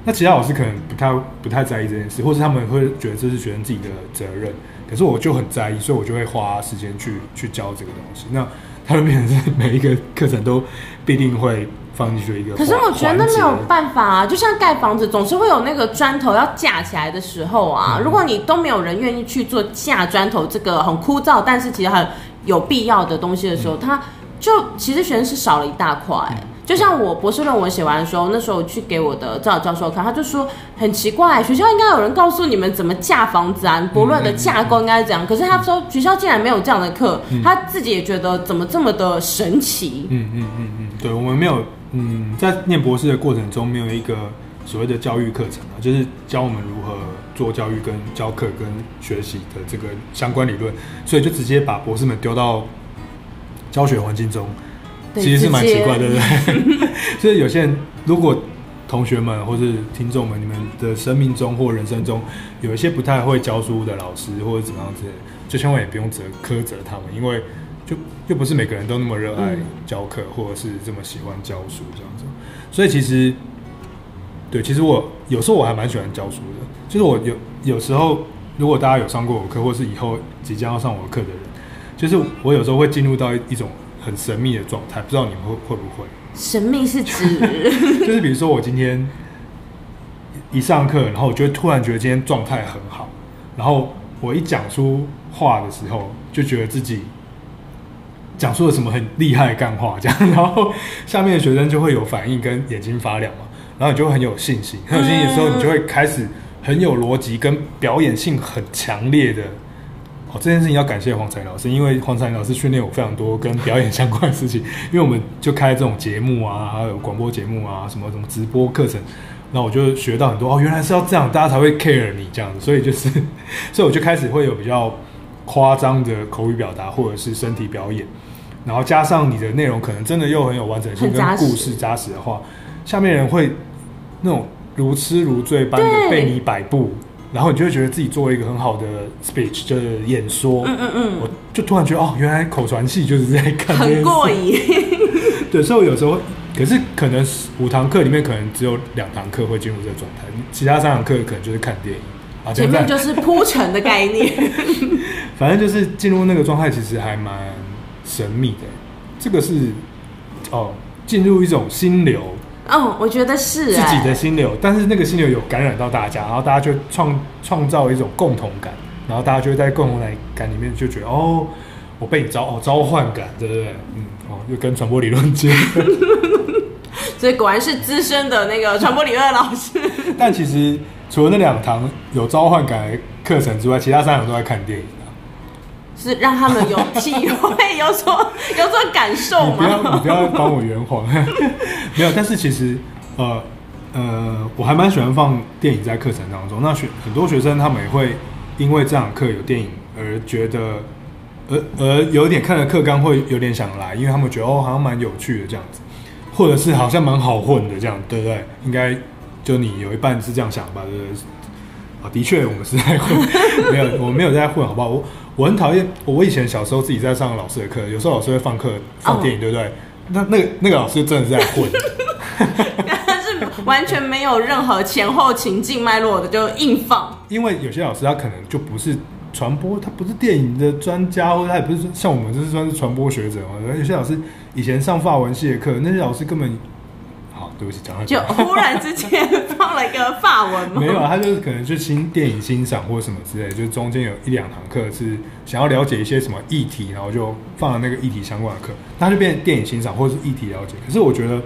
Speaker 1: 那其他老师可能不太不太在意这件事，或是他们会觉得这是学生自己的责任。可是我就很在意，所以我就会花时间去去教这个东西。那它就变成是每一个课程都必定会。放进去一个，
Speaker 2: 可是我觉得那没有办法啊，就像盖房子，总是会有那个砖头要架起来的时候啊。嗯、如果你都没有人愿意去做架砖头这个很枯燥，但是其实很有必要的东西的时候，他、嗯、就其实学生是少了一大块、欸。嗯、就像我博士论文写完的时候，那时候我去给我的指导教授看，他就说很奇怪，学校应该有人告诉你们怎么架房子啊，博论的架构应该是怎样。可是他说学校竟然没有这样的课，嗯、他自己也觉得怎么这么的神奇。
Speaker 1: 嗯嗯嗯嗯，对我们没有。嗯，在念博士的过程中，没有一个所谓的教育课程啊，就是教我们如何做教育、跟教课、跟学习的这个相关理论，所以就直接把博士们丢到教学环境中，其实是蛮奇怪的，对不对？所以有些人，如果同学们或是听众们，你们的生命中或人生中有一些不太会教书的老师或者怎么样子，就千万也不用责苛责他们，因为。就又不是每个人都那么热爱教课，嗯、或者是这么喜欢教书这样子，所以其实，对，其实我有时候我还蛮喜欢教书的。就是我有有时候，如果大家有上过我课，或是以后即将要上我课的人，就是我有时候会进入到一种很神秘的状态，不知道你们会会不会？
Speaker 2: 神秘是指？
Speaker 1: 就是比如说我今天一上课，然后我就突然觉得今天状态很好，然后我一讲出话的时候，就觉得自己。讲出了什么很厉害的干话，这样，然后下面的学生就会有反应跟眼睛发亮嘛，然后你就会很有信心，很有信心的时候，你就会开始很有逻辑跟表演性很强烈的。哦，这件事情要感谢黄彩老师，因为黄彩老师训练我非常多跟表演相关的事情，因为我们就开这种节目啊，还有广播节目啊，什么什么直播课程。那我就学到很多哦，原来是要这样，大家才会 care 你这样子，所以就是，所以我就开始会有比较夸张的口语表达或者是身体表演，然后加上你的内容可能真的又很有完整性跟故事扎实的话，下面人会那种如痴如醉般的被你摆布，然后你就会觉得自己做了一个很好的 speech，就是演说，嗯嗯嗯，我就突然觉得哦，原来口传戏就是在看，
Speaker 2: 很过瘾，
Speaker 1: 对，所以我有时候。可是可能五堂课里面可能只有两堂课会进入这个状态，其他三堂课可能就是看电影啊。
Speaker 2: 前面就是铺陈的概念，
Speaker 1: 反正就是进入那个状态，其实还蛮神秘的。这个是哦，进入一种心流。
Speaker 2: 嗯，我觉得是、欸、
Speaker 1: 自己的心流，但是那个心流有感染到大家，然后大家就创创造一种共同感，然后大家就会在共同感里面就觉得哦，我被你召哦召唤感，对不对？嗯，哦，又跟传播理论接。
Speaker 2: 所以果然是资深的那个传播理论老师。
Speaker 1: 但其实除了那两堂有召唤感的课程之外，其他三堂都在看电影啊。
Speaker 2: 是让他们有体会、有所、有所感受吗？
Speaker 1: 你不要，你不要帮我圆谎。没有，但是其实呃呃，我还蛮喜欢放电影在课程当中。那学很多学生他们也会因为这堂课有电影而觉得，而而有点看了课纲会有点想来，因为他们觉得哦，好像蛮有趣的这样子。或者是好像蛮好混的这样，对不对？应该就你有一半是这样想吧，对不对？啊，的确，我们是在混，没有，我没有在混，好不好？我我很讨厌，我以前小时候自己在上老师的课，有时候老师会放课放电影，对不对？那那个那个老师真的是在混，
Speaker 2: 他是完全没有任何前后情境脉络的，就硬放。
Speaker 1: 因为有些老师他可能就不是传播，他不是电影的专家，或者他也不是像我们就是算是传播学者嘛。有些老师。以前上法文系的课，那些老师根本好，对不起，讲
Speaker 2: 就忽然之间放了一个法文吗？
Speaker 1: 没有，他就是可能就新电影欣赏或什么之类，就是中间有一两堂课是想要了解一些什么议题，然后就放了那个议题相关的课，那就变电影欣赏或者是议题了解。可是我觉得，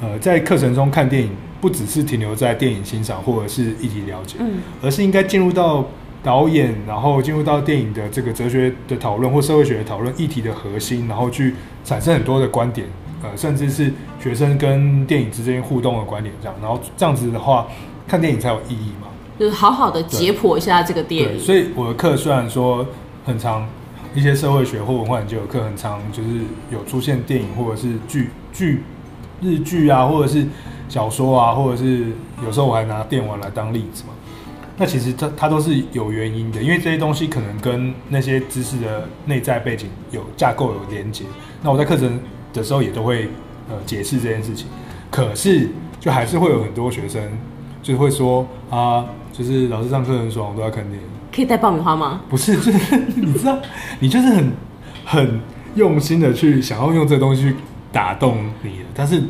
Speaker 1: 呃，在课程中看电影不只是停留在电影欣赏或者是议题了解，嗯，而是应该进入到导演，然后进入到电影的这个哲学的讨论或社会学的讨论议题的核心，然后去。产生很多的观点，呃，甚至是学生跟电影之间互动的观点，这样，然后这样子的话，看电影才有意义嘛。
Speaker 2: 就是好好的解剖一下这个电影。
Speaker 1: 所以我的课虽然说很长，一些社会学或文化研究的课很长，就是有出现电影或者是剧剧日剧啊，或者是小说啊，或者是有时候我还拿电玩来当例子嘛。那其实它它都是有原因的，因为这些东西可能跟那些知识的内在背景有架构有连接。那我在课程的时候也都会呃解释这件事情，可是就还是会有很多学生就是会说啊，就是老师上课很爽，我都要看电影。
Speaker 2: 可以带爆米花吗？
Speaker 1: 不是，就是你知道，你就是很很用心的去想要用这个东西去打动你，但是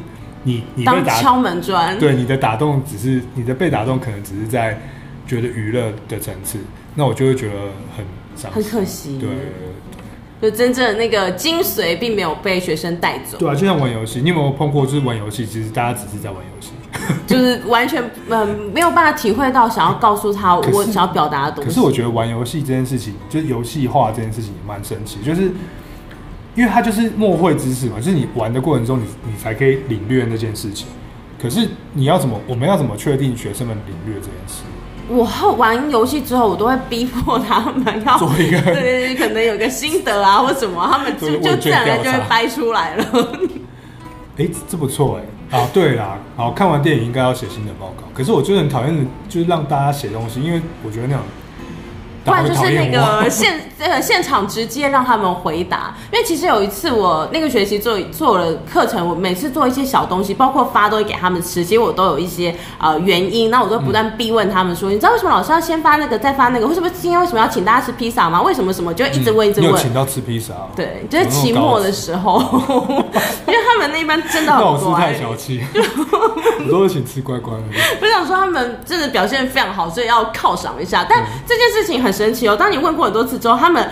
Speaker 1: 你你被打
Speaker 2: 敲门砖，
Speaker 1: 对，你的打动只是你的被打动，可能只是在。觉得娱乐的层次，那我就会觉得很
Speaker 2: 很可惜。
Speaker 1: 对，
Speaker 2: 就真正的那个精髓并没有被学生带走。
Speaker 1: 对啊，就像玩游戏，你有没有碰过？就是玩游戏，其实大家只是在玩游戏，
Speaker 2: 就是完全嗯、呃、没有办法体会到想要告诉他我 想要表达的东西。
Speaker 1: 可是我觉得玩游戏这件事情，就是游戏化这件事情也蛮神奇，就是因为它就是默会知识嘛，就是你玩的过程中你，你你才可以领略那件事情。可是你要怎么，我们要怎么确定学生们领略这件事？
Speaker 2: 我后玩游戏之后，我都会逼迫他们要
Speaker 1: 做一个，
Speaker 2: 对对对，可能有个心得啊，或什么，他们就就自然而然就会掰出来了。
Speaker 1: 哎、欸，这不错哎、欸！啊，对啦，好，看完电影应该要写心得报告。可是我就很讨厌的，就是让大家写东西，因为我觉得那样。
Speaker 2: 不然就是那个现 呃现场直接让他们回答，因为其实有一次我那个学期做做了课程，我每次做一些小东西，包括发都会给他们吃，其实我都有一些呃原因，那我都不断逼问他们说，嗯、你知道为什么老师要先发那个再发那个？为什么今天为什么要请大家吃披萨吗？为什么什么就一直问一直问？
Speaker 1: 嗯、请到吃披萨、啊？
Speaker 2: 对，就是期末的时候，因为他们那一班真的很乖。
Speaker 1: 老师太小气，我都会请吃乖乖的。
Speaker 2: 我想说他们真的表现非常好，所以要犒赏一下。但这件事情很。神奇哦！当你问过很多次之后，他们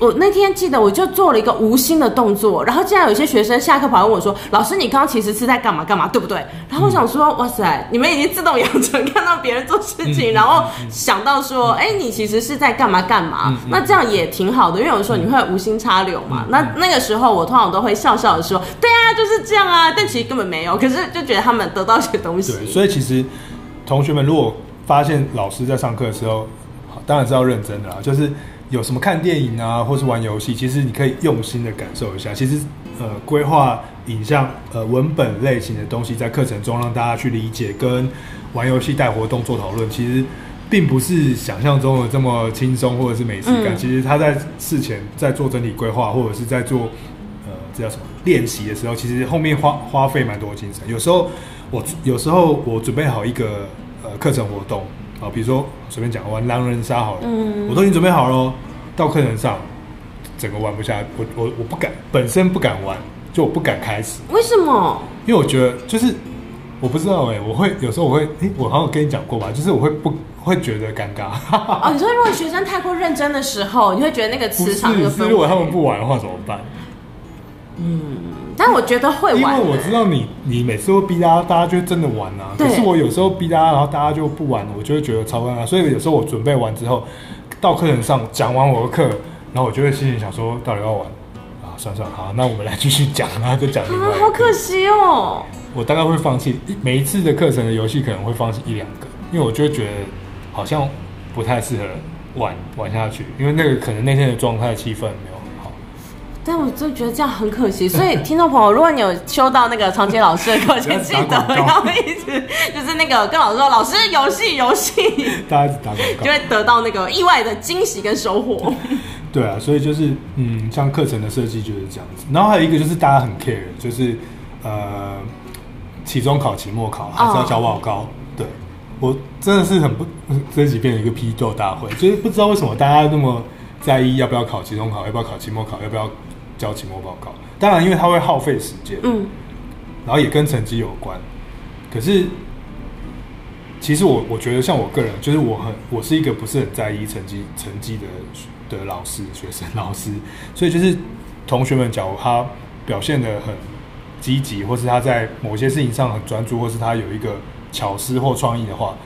Speaker 2: 我那天记得我就做了一个无心的动作，然后竟然有些学生下课跑来问我说：“老师，你刚刚其实是在干嘛干嘛，对不对？”然后我想说：“嗯、哇塞，你们已经自动养成看到别人做事情，嗯、然后想到说，哎、嗯，你其实是在干嘛干嘛。嗯”那这样也挺好的，因为有时候你会无心插柳嘛。嗯、那那个时候我通常都会笑笑的说：“对啊，就是这样啊。”但其实根本没有，可是就觉得他们得到一些东西。
Speaker 1: 对，所以其实同学们如果发现老师在上课的时候，当然是要认真的啦，就是。有什么看电影啊，或是玩游戏，其实你可以用心的感受一下。其实，呃，规划影像、呃文本类型的东西，在课程中让大家去理解，跟玩游戏带活动做讨论，其实并不是想象中的这么轻松，或者是没事干。嗯、其实他在事前在做整体规划，或者是在做呃这叫什么练习的时候，其实后面花花费蛮多精神。有时候我有时候我准备好一个呃课程活动。好，比如说随便讲玩狼人杀好了，嗯，我都已经准备好了，到课程上，整个玩不下，我我我不敢，本身不敢玩，就我不敢开始。
Speaker 2: 为什么？
Speaker 1: 因为我觉得就是我不知道哎、欸，我会有时候我会，哎、欸，我好像跟你讲过吧，就是我会不会觉得尴尬。
Speaker 2: 哦，你说如果学生太过认真的时候，你会觉得那个磁场就分。
Speaker 1: 如果他们不玩的话怎么办？
Speaker 2: 嗯。但我觉得会玩，
Speaker 1: 因为我知道你，你每次都逼大家，大家就真的玩啊。对可是我有时候逼大家，然后大家就不玩，我就会觉得超尴尬。所以有时候我准备完之后，到课程上讲完我的课，然后我就会心里想说，到底要玩啊？算算好，那我们来继续讲，然后就讲另外
Speaker 2: 好可惜哦。
Speaker 1: 我大概会放弃每一次的课程的游戏，可能会放弃一两个，因为我就会觉得好像不太适合玩玩下去，因为那个可能那天的状态气氛没有。
Speaker 2: 但我就觉得这样很可惜，所以听众朋友，如果你有修到那个长杰老师的课，请记得要一直就是那个跟老师说，老师游戏游戏，
Speaker 1: 大家打广告，
Speaker 2: 就会得到那个意外的惊喜跟收获。
Speaker 1: 对啊，所以就是嗯，像课程的设计就是这样子。然后还有一个就是大家很 care，就是呃，期中考、期末考还是要交报告。Oh. 对，我真的是很不这几变成一个批斗大会，就是不知道为什么大家那么在意要不要考期中考，要不要考期末考，要不要。交期末报告，当然，因为它会耗费时间，嗯，然后也跟成绩有关。可是，其实我我觉得，像我个人，就是我很我是一个不是很在意成绩成绩的的老师，学生老师，所以就是同学们，假如他表现的很积极，或是他在某些事情上很专注，或是他有一个巧思或创意的话，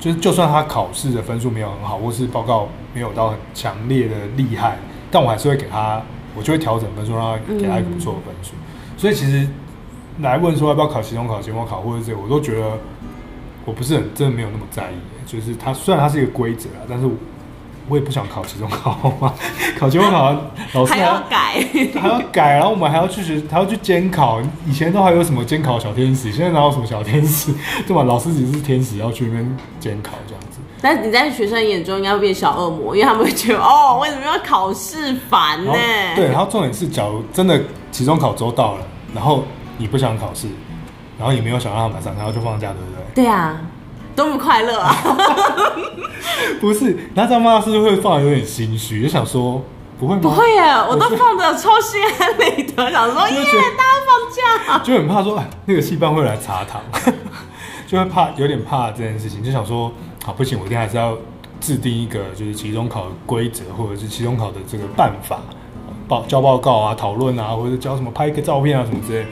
Speaker 1: 就是就算他考试的分数没有很好，或是报告没有到很强烈的厉害，但我还是会给他。我就会调整分数，让他给他一个不错的分数。嗯、所以其实来问说要不要考期中考、期末考，或者这，我都觉得我不是很真的没有那么在意。就是它虽然它是一个规则啊，但是我也不想考期中考嘛。考期末考，老师还要，
Speaker 2: 改，
Speaker 1: 还要改，然后我们还要去学，还要去监考。以前都还有什么监考小天使，现在哪有什么小天使？对吧？老师只是天使，要去那边监考这样子。
Speaker 2: 但你在学生眼中应该会变小恶魔，因为他们会觉得哦，为什么要考试烦呢？
Speaker 1: 对，然后重点是，假如真的期中考周到了，然后你不想考试，然后也没有想让他马上，然后就放假，对不对？
Speaker 2: 对啊，多么快乐啊！
Speaker 1: 不是，那这样妈是不是会放的有点心虚，就想说不会吗？
Speaker 2: 不会耶，我都放的超心安理得，想说耶，大家放假，
Speaker 1: 就很怕说哎，那个系办会来查堂，就会怕有点怕这件事情，就想说。好，不行，我一定还是要制定一个，就是期中考的规则，或者是期中考的这个办法，报交报告啊，讨论啊，或者交什么拍一个照片啊什么之类。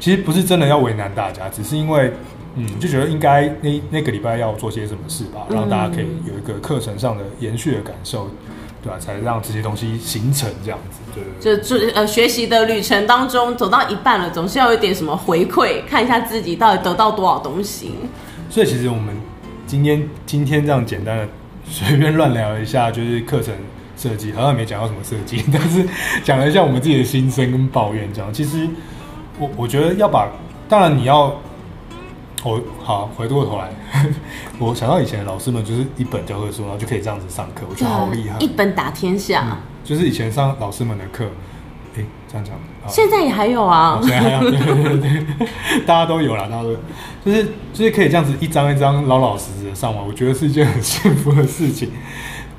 Speaker 1: 其实不是真的要为难大家，只是因为，嗯，就觉得应该那那个礼拜要做些什么事吧，让大家可以有一个课程上的延续的感受，对吧？才让这些东西形成这样子，对。
Speaker 2: 就就呃，学习的旅程当中走到一半了，总是要有点什么回馈，看一下自己到底得到多少东西。
Speaker 1: 所以其实我们。今天今天这样简单的随便乱聊一下，就是课程设计，好像没讲到什么设计，但是讲了一下我们自己的心声跟抱怨。这样，其实我我觉得要把，当然你要，我好回过头来，我想到以前的老师们就是一本教科书，然后就可以这样子上课，我觉得好厉害，
Speaker 2: 一本打天下。嗯，
Speaker 1: 就是以前上老师们的课。欸、这样讲，
Speaker 2: 现在也还有啊，
Speaker 1: 现在还有，对对对对，大家都有啦，大家都有，就是就是可以这样子一张一张老老实实的上网，我觉得是一件很幸福的事情。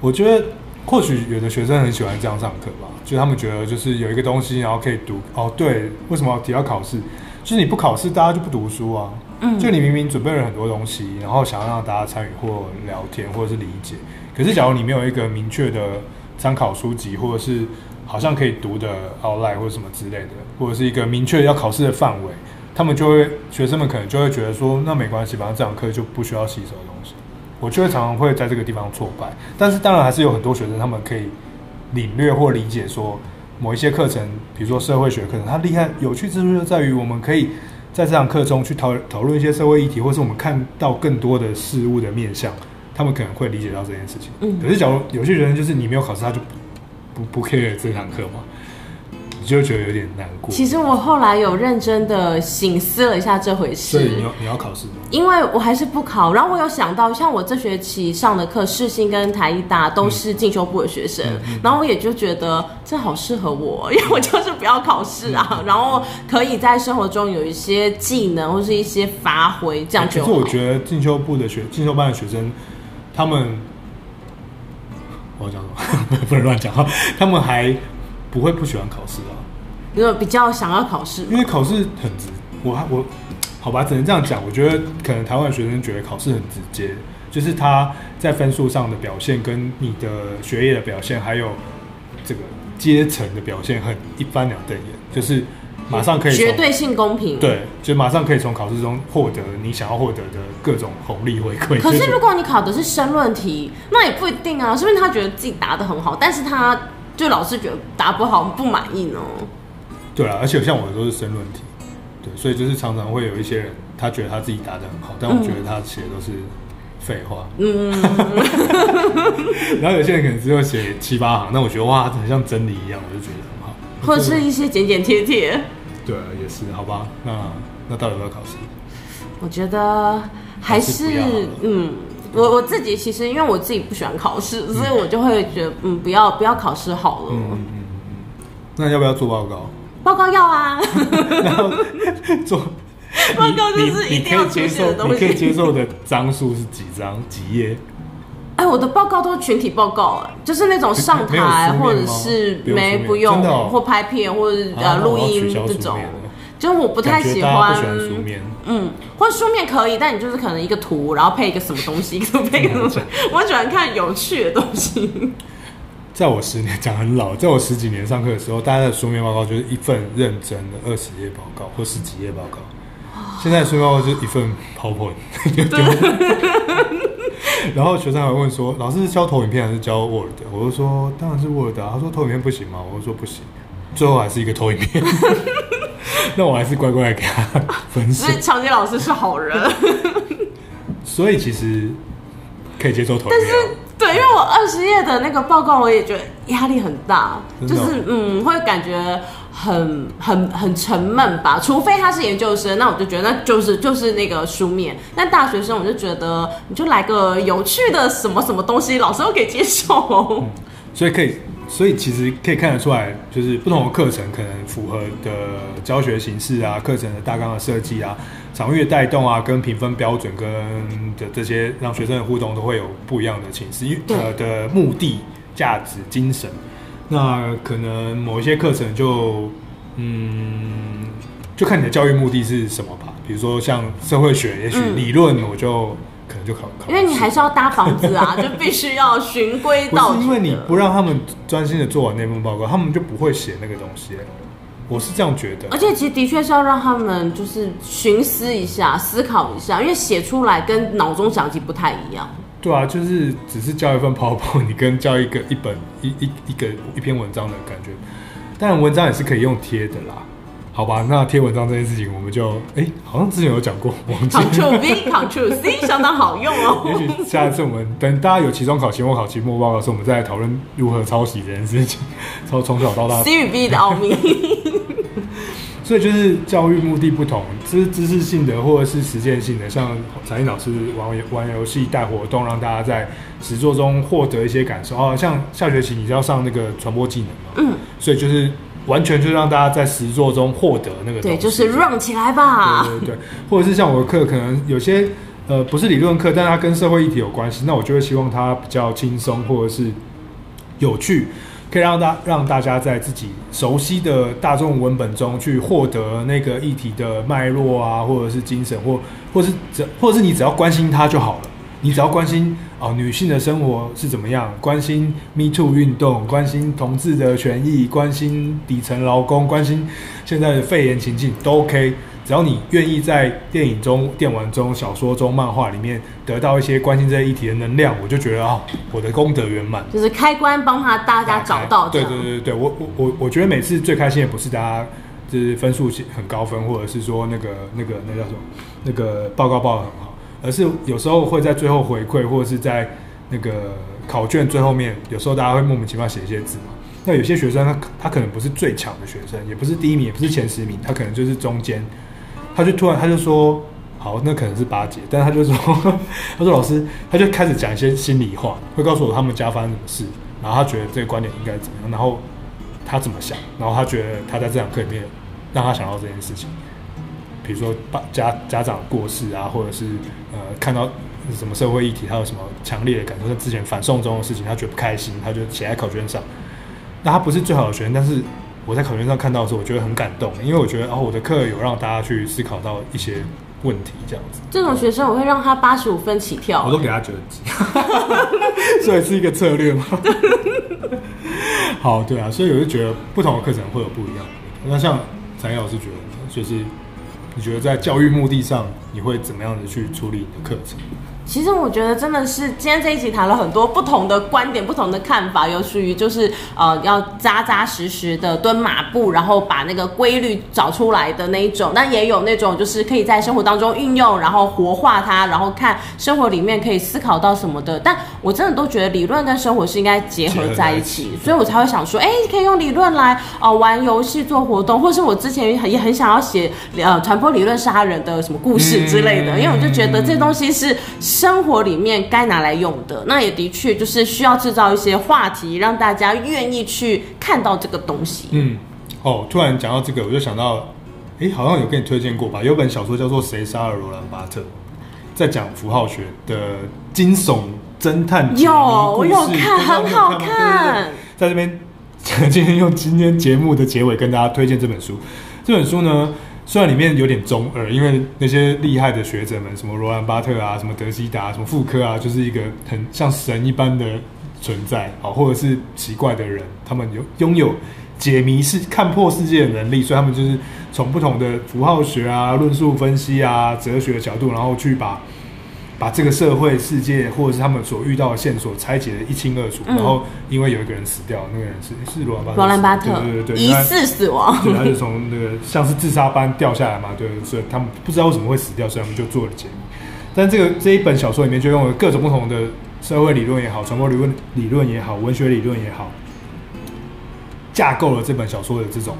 Speaker 1: 我觉得或许有的学生很喜欢这样上课吧，就他们觉得就是有一个东西，然后可以读。哦，对，为什么要提到考试？就是你不考试，大家就不读书啊。嗯，就你明明准备了很多东西，然后想要让大家参与或聊天或者是理解，可是假如你没有一个明确的。参考书籍，或者是好像可以读的 outline 或者什么之类的，或者是一个明确要考试的范围，他们就会学生们可能就会觉得说，那没关系，反正这堂课就不需要吸收的东西。我就会常常会在这个地方挫败，但是当然还是有很多学生他们可以领略或理解说，某一些课程，比如说社会学课程，它厉害有趣之处就在于我们可以。在这堂课中去讨讨论一些社会议题，或是我们看到更多的事物的面向，他们可能会理解到这件事情。嗯，可是假如有些人就是你没有考试，他就不不不 care 这堂课嘛。就觉得有点难过。
Speaker 2: 其实我后来有认真的醒思了一下这回事。
Speaker 1: 所以你要你要考试吗？
Speaker 2: 因为我还是不考。然后我有想到，像我这学期上的课，世新跟台艺大都是进修部的学生，嗯嗯嗯、然后我也就觉得这好适合我，因为我就是不要考试啊，嗯、然后可以在生活中有一些技能或是一些发挥，这样就好。
Speaker 1: 可是我觉得进修部的学进修班的学生，他们我要讲什么？不能乱讲哈，他们还不会不喜欢考试啊。
Speaker 2: 因为比较想要考试，
Speaker 1: 因为考试很直。我我好吧，只能这样讲。我觉得可能台湾学生觉得考试很直接，就是他在分数上的表现，跟你的学业的表现，还有这个阶层的表现，很一翻两瞪眼，就是马上可以
Speaker 2: 绝对性公平。
Speaker 1: 对，就马上可以从考试中获得你想要获得的各种红利回馈。
Speaker 2: 可是如果你考的是申论题，那也不一定啊，是不是他觉得自己答的很好，但是他就老是觉得答不好，不满意呢？
Speaker 1: 对啊，而且像我的都是申论题，对，所以就是常常会有一些人，他觉得他自己答的很好，但我觉得他写的都是废话。嗯，然后有些人可能只有写七八行，那我觉得哇，很像真理一样，我就觉得很好。
Speaker 2: 或者是一些剪剪贴贴。
Speaker 1: 对啊，也是，好吧。那那到底要不要考试？
Speaker 2: 我觉得还是，嗯，我我自己其实因为我自己不喜欢考试，嗯、所以我就会觉得嗯，不要不要考试好了。嗯嗯嗯。
Speaker 1: 那要不要做报告？
Speaker 2: 报告要啊，
Speaker 1: 然后做
Speaker 2: 报告就是一定要出现的东西。
Speaker 1: 你可以接受的张数是几张几页？
Speaker 2: 哎，我的报告都是群体报告，哎，就是那种上台或者是没不用或拍片或者呃录音这种。就是我不太喜欢
Speaker 1: 书面，
Speaker 2: 嗯，或者书面可以，但你就是可能一个图，然后配一个什么东西，配一个什么？我喜欢看有趣的东西。
Speaker 1: 在我十年讲很老，在我十几年上课的时候，大家的书面报告就是一份认真的二十页报告或十几页报告。现在的书面报告就是一份 PowerPoint。然后学生还会问说：“老师是教投影片还是教 Word？” 我就说：“当然是 Word 啊。”他说：“投影片不行吗？”我就说：“不行。”最后还是一个投影片。那我还是乖乖给他分析。所以
Speaker 2: 长杰老师是好人。
Speaker 1: 所以其实可以接受投影片。
Speaker 2: 对，因为我二十页的那个报告，我也觉得压力很大，就是嗯，会感觉很很很沉闷吧。除非他是研究生，那我就觉得那就是就是那个书面。但大学生，我就觉得你就来个有趣的什么什么东西，老师都可以接受。嗯，
Speaker 1: 所以可以。所以其实可以看得出来，就是不同的课程可能符合的教学形式啊，课程的大纲的设计啊，场域的带动啊，跟评分标准跟的这些让学生的互动都会有不一样的形式，呃的目的、价值、精神。那可能某一些课程就嗯，就看你的教育目的是什么吧。比如说像社会学，也许理论我就。可能就考考，
Speaker 2: 因为你还是要搭房子啊，就必须要循规蹈矩。
Speaker 1: 因为你不让他们专心的做完那份报告，他们就不会写那个东西。我是这样觉得。
Speaker 2: 而且其实的确是要让他们就是寻思一下、思考一下，因为写出来跟脑中想其实不太一样。
Speaker 1: 对啊，就是只是交一份 PowerPoint，你跟交一个一本一一一个一篇文章的感觉。当然，文章也是可以用贴的啦。好吧，那贴文章这件事情，我们就哎、欸，好像之前有讲过。
Speaker 2: Ctrl V，Ctrl C，相当好用哦。
Speaker 1: 也许下一次我们等大家有期中考、期末考、期末报告的时候，我们再来讨论如何抄袭这件事情。从从小到大
Speaker 2: ，C 与 B 的奥秘。
Speaker 1: 所以就是教育目的不同，知知识性的或者是实践性的，像彩英老师玩玩游戏带活动，让大家在实作中获得一些感受。哦，像下学期你就要上那个传播技能嘛，嗯，所以就是。完全就让大家在实作中获得那个，
Speaker 2: 对，就是 run 起来吧。
Speaker 1: 对对对，或者是像我的课，可能有些呃不是理论课，但它跟社会议题有关系，那我就会希望它比较轻松或者是有趣，可以让大让大家在自己熟悉的大众文本中去获得那个议题的脉络啊，或者是精神，或或是只或是你只要关心它就好了。你只要关心哦女性的生活是怎么样，关心 Me Too 运动，关心同志的权益，关心底层劳工，关心现在的肺炎情境都 OK。只要你愿意在电影中、电玩中、小说中、漫画里面得到一些关心这些议题的能量，我就觉得啊、哦，我的功德圆满。
Speaker 2: 就是开关帮他大家找到。
Speaker 1: 对对对对，我我我我觉得每次最开心的不是大家就是分数很高分，或者是说那个那个那叫什么那个报告报的很好，而是有时候会在最后回馈，或者是在那个考卷最后面，有时候大家会莫名其妙写一些字嘛。那有些学生他他可能不是最强的学生，也不是第一名，也不是前十名，他可能就是中间。他就突然他就说，好，那可能是八姐，但他就说，他说老师，他就开始讲一些心里话，会告诉我他们家发生什么事，然后他觉得这个观点应该怎么样，然后他怎么想，然后他觉得他在这堂课里面让他想到这件事情，比如说家家长过世啊，或者是呃看到什么社会议题，他有什么强烈的感受，像之前反送中的事情，他觉得不开心，他就写在考卷上。那他不是最好的学生，但是。我在考卷上看到的时候，我觉得很感动，因为我觉得哦，我的课有让大家去思考到一些问题，这样子。
Speaker 2: 这种学生我会让他八十五分起跳，
Speaker 1: 我都给他九十几，所以是一个策略吗？好，对啊，所以我就觉得不同的课程会有不一样。那像琮逸老师觉得，就是你觉得在教育目的上，你会怎么样的去处理你的课程？
Speaker 2: 其实我觉得真的是今天这一集谈了很多不同的观点、不同的看法，有属于就是呃要扎扎实实的蹲马步，然后把那个规律找出来的那一种，那也有那种就是可以在生活当中运用，然后活化它，然后看生活里面可以思考到什么的。但我真的都觉得理论跟生活是应该结合在一起，所以我才会想说，哎，可以用理论来哦、呃、玩游戏做活动，或是我之前也很想要写呃传播理论杀人的什么故事之类的，因为我就觉得这东西是。生活里面该拿来用的，那也的确就是需要制造一些话题，让大家愿意去看到这个东西。
Speaker 1: 嗯，哦，突然讲到这个，我就想到，哎、欸，好像有跟你推荐过吧？有本小说叫做《谁杀了罗兰巴特》，在讲符号学的惊悚侦探。
Speaker 2: 有，我有看，很好看。
Speaker 1: 在这边，今天用今天节目的结尾跟大家推荐这本书。这本书呢，虽然里面有点中二，因为那些厉害的学者们，什么罗兰巴特啊，什么德西达，什么傅柯啊，就是一个很像神一般的存在啊，或者是奇怪的人，他们有拥有解谜是、看破世界的能力，所以他们就是从不同的符号学啊、论述分析啊、哲学的角度，然后去把。把这个社会世界，或者是他们所遇到的线索拆解的一清二楚，嗯、然后因为有一个人死掉，那个人是是罗兰巴特，
Speaker 2: 罗兰巴特，
Speaker 1: 对对对，
Speaker 2: 疑似死亡，
Speaker 1: 对，他就从那个像是自杀般掉下来嘛，对，所以他们不知道为什么会死掉，所以他们就做了解谜。但这个这一本小说里面就用了各种不同的社会理论也好，传播理论理论也好，文学理论也好，架构了这本小说的这种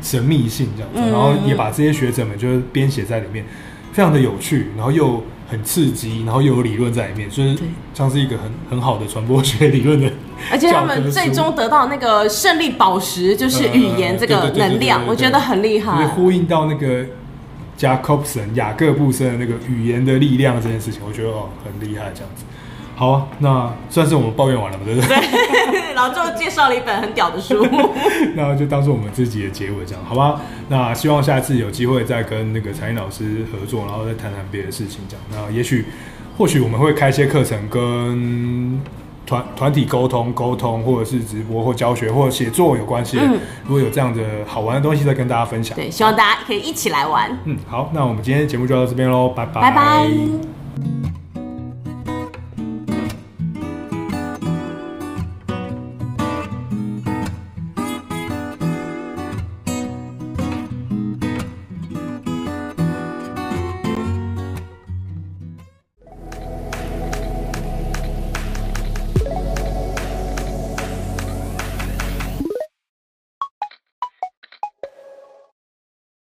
Speaker 1: 神秘性这样子，嗯、然后也把这些学者们就是编写在里面，非常的有趣，然后又。很刺激，然后又有理论在里面，所以像是一个很很好的传播学理论的。
Speaker 2: 而且他们最终得到那个胜利宝石，就是语言这个能量，我觉得很厉害。
Speaker 1: 会呼应到那个加科布森雅各布森的那个语言的力量这件事情，我觉得哦很厉害，这样子。好啊，那算是我们抱怨完了嘛，对不对？
Speaker 2: 对，然后就介绍了一本很屌的书，
Speaker 1: 那就当做我们自己的结尾这样，好吧？那希望下次有机会再跟那个彩英老师合作，然后再谈谈别的事情，这样。那也许，或许我们会开一些课程，跟团 团体沟通、沟通，或者是直播或教学或者写作有关系。嗯，如果有这样的好玩的东西，再跟大家分享。
Speaker 2: 对，希望大家可以一起来玩。
Speaker 1: 嗯，好，那我们今天节目就到这边喽，拜拜。
Speaker 2: 拜拜。